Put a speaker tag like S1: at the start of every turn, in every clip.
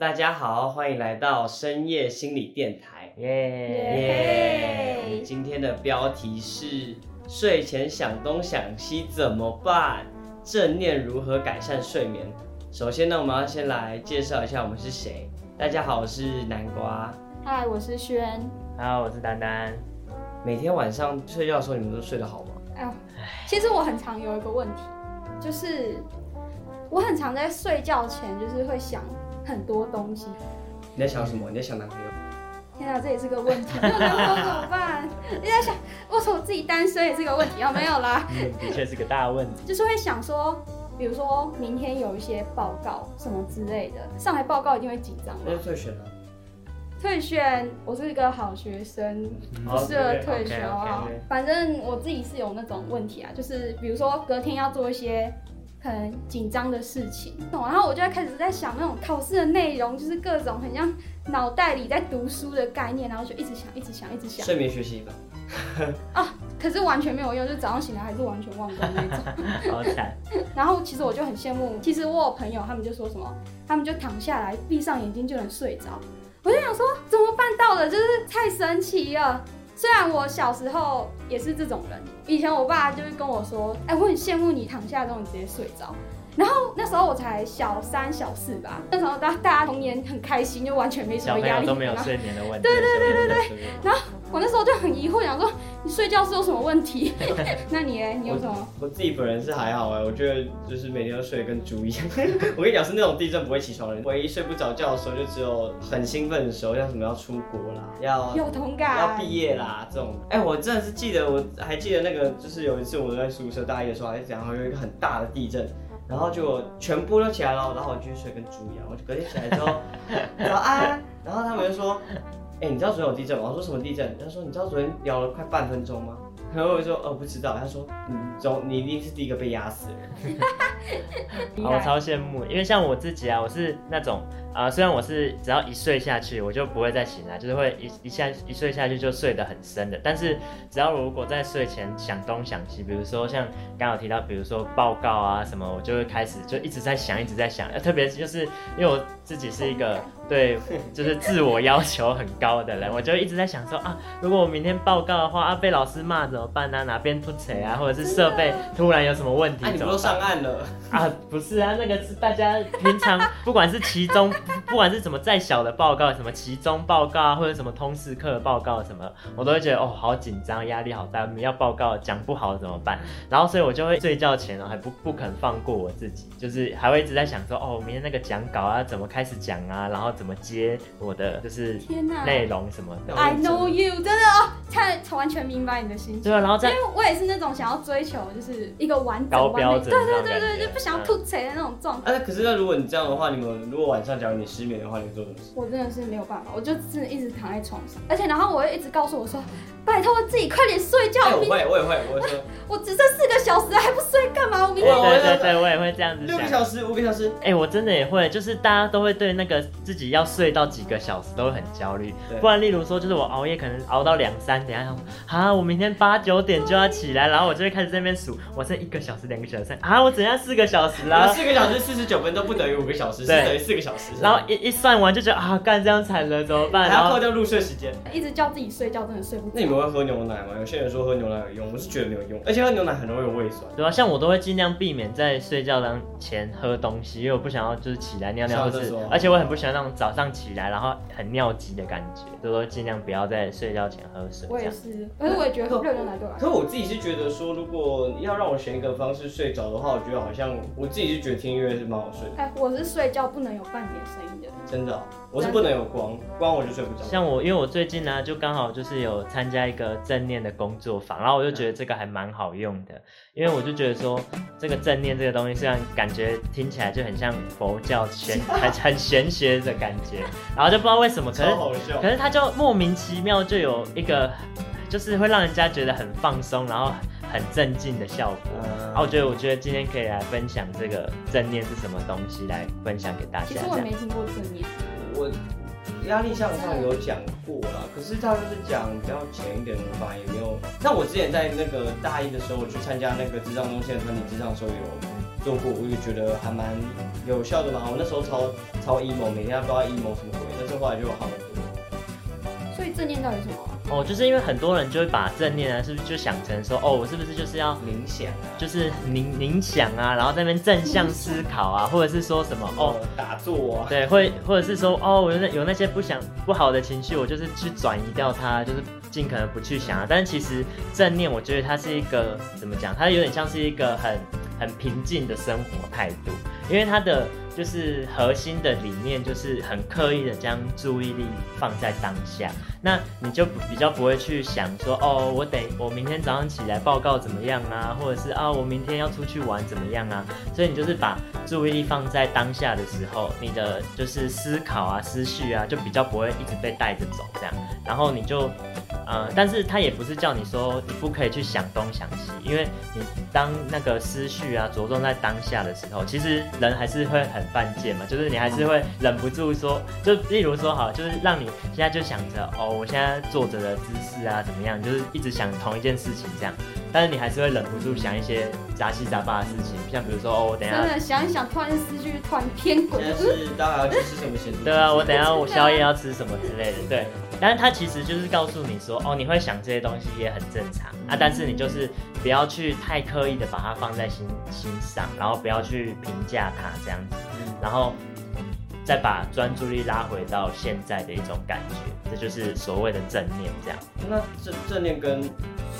S1: 大家好，欢迎来到深夜心理电台。
S2: 耶！
S1: 耶！我们今天的标题是睡前想东想西怎么办？正念如何改善睡眠？首先呢，我们要先来介绍一下我们是谁。大家好，我是南瓜。
S3: 嗨，我是轩。
S2: 好，我是丹丹。
S1: 每天晚上睡觉的时候，你们都睡得好吗？哎，
S3: 其实我很常有一个问题，就是我很常在睡觉前就是会想很多东西。
S1: 你在想什么？你在想男朋友？
S3: 天啊，这也是个问题，没有男朋友怎么办？你在想，我说我自己单身也是个问题啊，没有啦。
S2: 的确是个大问题。
S3: 就是会想说，比如说明天有一些报告什么之类的，上台报告一定会紧张。
S1: 那就退选了。
S3: 退选，我是一个好学生，不适合退选啊。反正我自己是有那种问题啊，就是比如说隔天要做一些可能紧张的事情，然后我就会开始在想那种考试的内容，就是各种很像脑袋里在读书的概念，然后就一直想，一直想，一直想。
S1: 睡眠学习吧。
S3: 啊，可是完全没有用，就早上醒来还是完全忘光那种。
S2: 好惨。
S3: 然后其实我就很羡慕，其实我有朋友，他们就说什么，他们就躺下来，闭上眼睛就能睡着。我就想说，怎么办到的？就是太神奇了。虽然我小时候也是这种人，以前我爸就是跟我说，哎，我很羡慕你躺下之后你直接睡着。然后那时候我才小三小四吧，那时候大大家童年很开心，就完全没什么压力，
S2: 都没有睡眠的问题。
S3: 对对对对对。然后我那时候就很疑惑，想说你睡觉是有什么问题？那你哎？你有什么？
S1: 我自己本人是还好哎，我觉得就是每天都睡得跟猪一样。我跟你讲，是那种地震不会起床的人。唯一睡不着觉的时候，就只有很兴奋的时候，像什么要出国啦，要
S3: 有同感，
S1: 要毕业啦这种。哎，我真的是记得，我还记得那个，就是有一次我在宿舍大一的时候，还是怎样，有一个很大的地震。然后就全部都起来了，然后我继续睡跟猪一样。我就隔天起来之后，早安。然后他们就说：“哎，你知道昨天有地震吗？”我说：“什么地震？”他说：“你知道昨天聊了快半分钟吗？”然后我说：“哦，不知道。”他说：“嗯总你一定是第一个被压死的人。”
S2: 我超羡慕，因为像我自己啊，我是那种。啊，虽然我是只要一睡下去，我就不会再醒来，就是会一一下一睡下去就睡得很深的。但是只要如果在睡前想东想西，比如说像刚刚提到，比如说报告啊什么，我就会开始就一直在想，一直在想。特别就是因为我自己是一个对，就是自我要求很高的人，我就一直在想说啊，如果我明天报告的话啊，被老师骂怎么办呢？哪边突锤啊，或者是设备突然有什么问题？
S1: 你不都上岸了啊？
S2: 不是啊，那个是大家平常 不管是其中。不管是什么再小的报告，什么期中报告啊，或者什么通识课的报告什么，我都会觉得哦，好紧张，压力好大。你要报告讲不好怎么办？然后所以我就会睡觉前哦，还不不肯放过我自己，就是还会一直在想说，哦，明天那个讲稿啊，怎么开始讲啊，然后怎么接我的就是内容什么的。
S3: I know you，真的哦，太完全明白你的心情。
S2: 对啊，然后因
S3: 为我也是那种想要追求就是一个完整
S2: 高标准，
S3: 对对对对，就不想要吐槽的那种状态。
S1: 哎，可是那如果你这样的话，你们如果晚上假如你失眠的话，你做什么事？
S3: 我真的是没有办法，我就真的一直躺在床上，而且然后我会一直告诉我说，拜托自己快点睡觉。
S1: 我会，我也会，我会说，
S3: 我只剩四个小时还不睡干嘛？我明
S2: 天对对对，我也会这样子
S1: 六个小时，五个小时。
S2: 哎，我真的也会，就是大家都会对那个自己要睡到几个小时都会很焦虑。不然，例如说，就是我熬夜可能熬到两三点，然后啊，我明天八九点就要起来，然后我就会开始在那边数，我剩一个小时、两个小时，啊，我怎样四个小时啦？
S1: 四个小时四十九分都不等于五个小时，是等于四个小时。
S2: 然后一一算完就觉得啊。干这样惨了怎么办？
S1: 然后扣掉入睡时间，
S3: 一直叫自己睡觉，真的睡不着。
S1: 那你们会喝牛奶吗？有些人说喝牛奶有用，我是觉得没有用，而且喝牛奶很容易有胃酸。
S2: 对啊，像我都会尽量避免在睡觉当前喝东西，因为我不想要就是起来尿尿，或是而且我很不喜欢那种早上起来然后很尿急的感觉，就说尽量不要在睡觉前喝水。
S3: 我也是，可是我也觉得喝热牛奶对。
S1: 可我自己是觉得说，如果要让我选一个方式睡着的话，我觉得好像我自己是觉得听音乐是蛮好睡的。
S3: 哎，我是睡觉不能有半点声音的。
S1: 真的，我是不能有光。光我就睡不着。
S2: 像我，因为我最近呢，就刚好就是有参加一个正念的工作坊，然后我就觉得这个还蛮好用的，因为我就觉得说，这个正念这个东西，虽然感觉听起来就很像佛教玄，很很玄学的感觉，然后就不知道为什么，可是可是它就莫名其妙就有一个，就是会让人家觉得很放松，然后很镇静的效果。然后我觉得，我觉得今天可以来分享这个正念是什么东西，来分享给大家。其
S3: 实我没听过正念。
S1: 我。压力向上有讲过啦，可是他就是讲比较浅一点的吧，也没有。那我之前在那个大一的时候，我去参加那个智障中心的团体智障的时候有做过，我也觉得还蛮有效的嘛。我那时候超超 emo，每天不知道 emo 什么鬼，但是后来就好很多。
S3: 所以正念到底什么啊？
S2: 哦，就是因为很多人就会把正念啊，是不是就想成说，哦，我是不是就是要
S1: 冥想啊，
S2: 就是冥冥想啊，然后在那边正向思考啊，或者是说什么哦，
S1: 哦打坐啊，
S2: 对，会或者是说哦，我有那有那些不想不好的情绪，我就是去转移掉它，就是尽可能不去想啊。但是其实正念，我觉得它是一个怎么讲？它有点像是一个很很平静的生活态度，因为它的就是核心的理念就是很刻意的将注意力放在当下，那你就比较不会去想说哦，我得我明天早上起来报告怎么样啊，或者是啊我明天要出去玩怎么样啊，所以你就是把注意力放在当下的时候，你的就是思考啊、思绪啊，就比较不会一直被带着走这样。然后你就，呃，但是他也不是叫你说你不可以去想东想西，因为你当那个思绪啊着重在当下的时候，其实人还是会很犯贱嘛，就是你还是会忍不住说，就例如说好，就是让你现在就想着哦，我现在坐着的姿势啊怎么样，就是一直想同一件事情这样。但是你还是会忍不住想一些杂七杂八的事情，像比如说哦，我等一下
S3: 真的想一想，突然思绪突然偏轨
S1: 现，在是大家要去吃什么咸？
S2: 对啊，我等一下我宵夜要吃什么之类的，对。但是他其实就是告诉你说，哦，你会想这些东西也很正常。啊，但是你就是不要去太刻意的把它放在心心上，然后不要去评价它这样子，然后再把专注力拉回到现在的一种感觉，这就是所谓的正念这样。
S1: 那正正念跟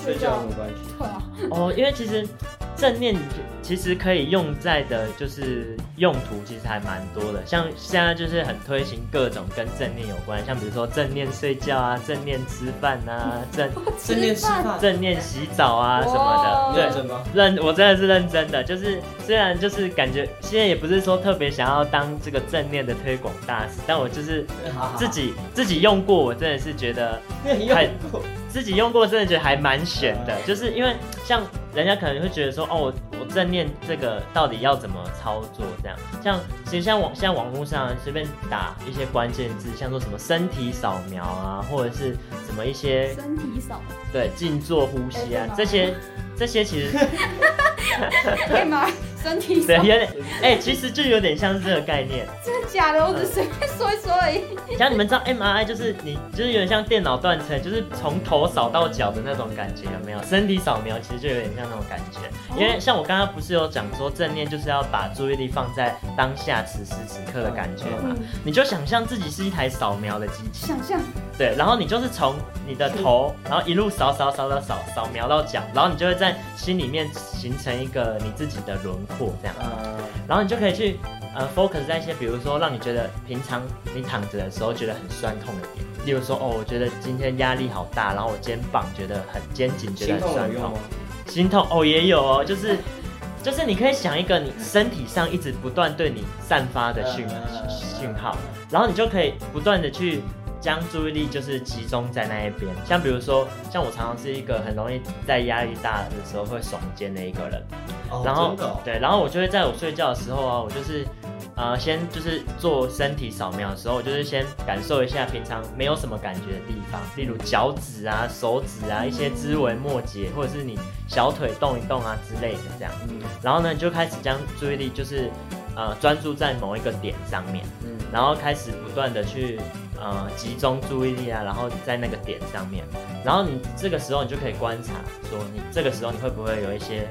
S1: 睡觉有什么关系？
S3: 对啊，
S2: 哦，因为其实正念其实可以用在的，就是用途其实还蛮多的。像现在就是很推行各种跟正念有关，像比如说正念睡觉啊、正念吃饭啊、正
S1: 正念吃饭
S2: 正念洗澡啊什么的。对
S1: 认，真吗？
S2: 认我真的是认真的，就是虽然就是感觉现在也不是说特别想要当这个正念的推广大使，但我就是 自己自己用过，我真的是觉得
S1: 很用过
S2: 自己用过，真的觉得还蛮悬的，就是因为像人家可能会觉得说，哦，我我正念这个到底要怎么操作这样，像其实像网现在网络上随便打一些关键字，像说什么身体扫描啊，或者是什么一些
S3: 身体扫，
S2: 对静坐呼吸啊
S3: 哎
S2: 这些这些其实
S3: 可以吗？身体少，
S2: 对有点哎、其实就有点像是这个概念。
S3: 假的？我只是随便说一说而已。
S2: 像你们知道 MRI 就是你就是有点像电脑断层，就是从头扫到脚的那种感觉，有没有？身体扫描其实就有点像那种感觉。因为像我刚刚不是有讲说正念就是要把注意力放在当下此时此刻的感觉嘛？
S3: 嗯，
S2: 你就想象自己是一台扫描的机器，
S3: 想象
S2: 对，然后你就是从你的头，然后一路扫扫扫扫扫扫描到脚，然后你就会在心里面形成一个你自己的轮廓这样。
S1: 呃，
S2: 然后你就可以去呃 focus 在一些，比如说让你觉得平常你躺着的时候觉得很酸痛的点，例如说哦，我觉得今天压力好大，然后我肩膀觉得很肩颈觉得很酸痛？心痛哦也有哦，就是就是你可以想一个你身体上一直不断对你散发的讯
S1: 呃
S2: 讯号，然后你就可以不断的去将注意力就是集中在那一边，像比如说像我常常是一个很容易在压力大的时候会耸肩的一个人。
S1: 哦
S2: 然后对，然后我就会在我睡觉的时候啊，我就是呃先就是做身体扫描的时候，就是先感受一下平常没有什么感觉的地方，例如脚趾啊、手指啊一些枝微末节，或者是你小腿动一动啊之类的这样。
S1: 嗯
S2: 然后呢，你就开始将注意力就是呃专注在某一个点上面，
S1: 嗯，
S2: 然后开始不断的去呃集中注意力啊，然后在那个点上面，然后你这个时候你就可以观察说你这个时候你会不会有一些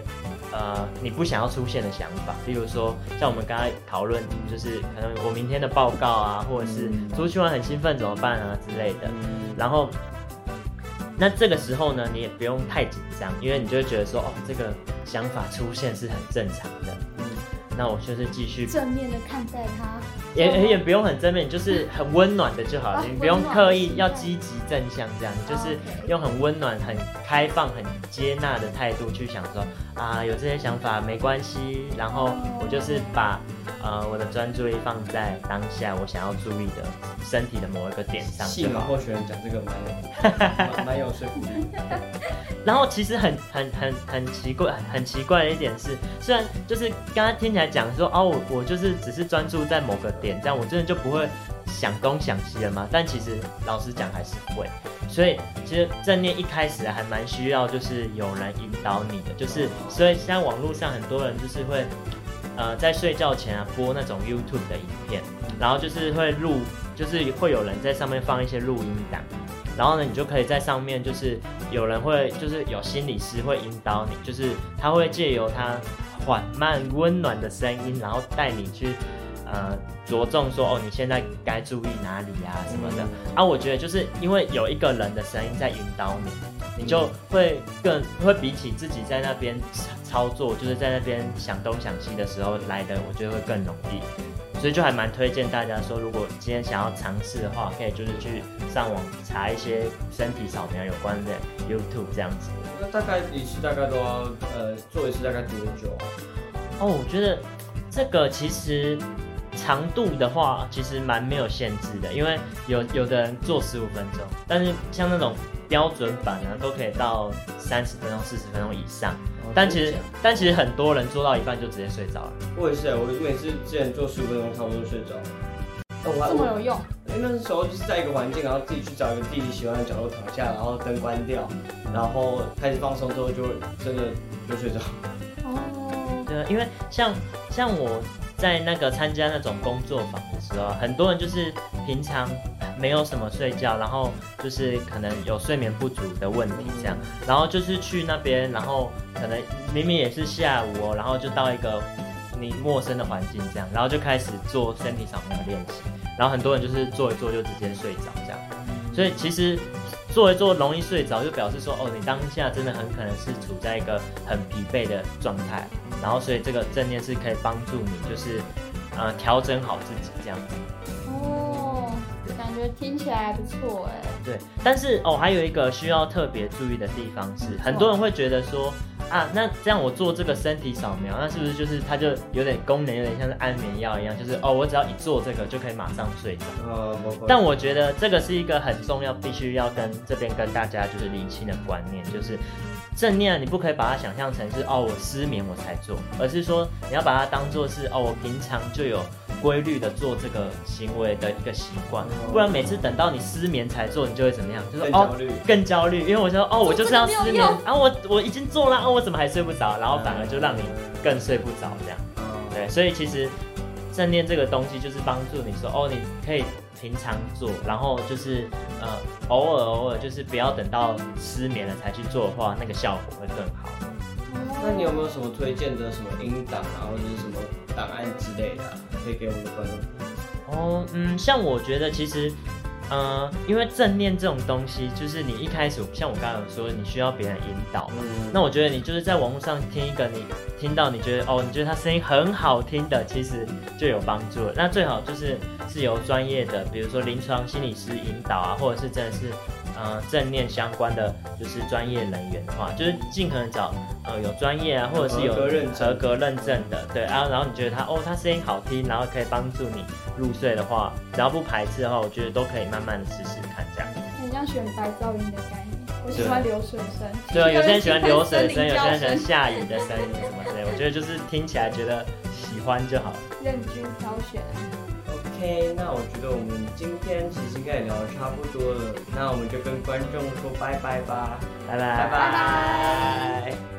S2: 呃你不想要出现的想法，例如说像我们刚才讨论，就是可能我明天的报告啊，或者是
S1: 嗯。
S2: 出去玩很兴奋怎么办啊之类的，
S1: 嗯。
S2: 然后。那这个时候呢，你也不用太紧张，因为你就会觉得说，哦，这个想法出现是很正常的。
S1: 嗯。
S2: 那我就是继续
S3: 正面的看待它，
S2: 也也也不用很正面，就是很温暖的就好了，
S3: 啊
S2: 你不用刻意要积极正向这样，就是用很温暖、很开放、很接纳的态度去想说啊，有这些想法没关系，然后我就是把呃我的专注力放在当下我想要注意的身体的某一个点上
S1: 戏马
S2: 就好。
S1: 候选人讲这个蛮有 蛮蛮有说服力。
S2: 然后其实很很很很奇怪，很奇怪的一点是，虽然就是刚刚听起来讲说哦，我我就是只是专注在某个点，这样我真的就不会想东想西了吗？但其实老实讲还是会，所以其实正念一开始还蛮需要就是有人引导你的，就是所以现在网络上很多人就是会。呃，在睡觉前啊，播那种 YouTube 的影片，然后就是会录，就是会有人在上面放一些录音档，然后呢，你就可以在上面，就是有人会，就是有心理师会引导你，就是他会借由他缓慢温暖的声音，然后带你去，呃，着重说，哦，你现在该注意哪里呀什么的。啊，我觉得就是因为有一个人的声音在引导你，你就会更会比起自己在那边。操作就是在那边想东想西的时候来的，我觉得会更容易，所以就还蛮推荐大家说，如果今天想要尝试的话，可以就是去上网查一些身体扫描有关的 YouTube 这样子。
S1: 那大概一次大概都要呃做一次大概多久？
S2: 哦，我觉得这个其实长度的话，其实蛮没有限制的，因为有有的人做十五分钟，但是像那种标准版呢，都可以到三十分钟、四十分钟以上。但其实，但其实很多人做到一半就直接睡着了。
S1: 我也是，我每次之前做十五分钟，差不多就睡着。
S3: 这么有用？
S1: 因为那时候就是在一个环境，然后自己去找一个自己喜欢的角落躺下，然后灯关掉，然后开始放松之后，就真的就睡着。
S2: 哦。对，因为像像我在那个参加那种工作坊的时候，很多人就是平常。没有什么睡觉，然后就是可能有睡眠不足的问题这样，然后就是去那边，然后可能明明也是下午哦，然后就到一个你陌生的环境这样，然后就开始做身体扫描练习，然后很多人就是做一做就直接睡着这样，所以其实做一做容易睡着，就表示说哦，你当下真的很可能是处在一个很疲惫的状态，然后所以这个正念是可以帮助你就是呃调整好自己这样子。
S3: 觉得听起来还不错哎。
S2: 对，但是哦，还有一个需要特别注意的地方是，很多人会觉得说啊，那这样我做这个身体扫描，那是不是就是它就有点功能，有点像是安眠药一样，就是哦，我只要一做这个就可以马上睡着。呃，但我觉得这个是一个很重要，必须要跟这边跟大家就是理清的观念，就是正念，你不可以把它想象成是哦，我失眠我才做，而是说你要把它当做是哦，我平常就有。规律的做这个行为的一个习惯，不然每次等到你失眠才做，你就会怎么样？
S1: 就是哦，
S2: 更焦虑。因为我说哦，我就是要失眠，然后我我已经做了，哦，我怎么还睡不着？然后反而就让你更睡不着这样。对，所以其实正念这个东西就是帮助你说哦，你可以平常做，然后就是呃偶尔偶尔就是不要等到失眠了才去做的话，那个效果会更好。
S1: 那你有没有什么推荐的什么音档啊，或者是什么档案之类的？可以给我们的观众
S2: 哦，嗯，像我觉得其实，呃，因为正念这种东西，就是你一开始像我刚刚说，你需要别人引导嘛。那我觉得你就是在网络上听一个，你听到你觉得哦，你觉得他声音很好听的，其实就有帮助。那最好就是是由专业的，比如说临床心理师引导啊，或者是真的是。呃，正念相关的就是专业人员的话，就是尽可能找呃有专业啊，或者是有合格认证的，对啊，然后你觉得他哦，他声音好听，然后可以帮助你入睡的话，只要不排斥的话，我觉得都可以慢慢的试试看这样。
S3: 很像选白噪音的概念，我喜欢流水声。
S2: 对啊，有些人喜欢流水声，有些人喜欢下雨的声音什么之类，我觉得就是听起来觉得喜欢就好。
S3: 任君挑选。
S1: OK，那我觉得我们今天其实应该也聊得差不多了，那我们就跟观众说拜拜吧，
S2: 拜拜拜拜。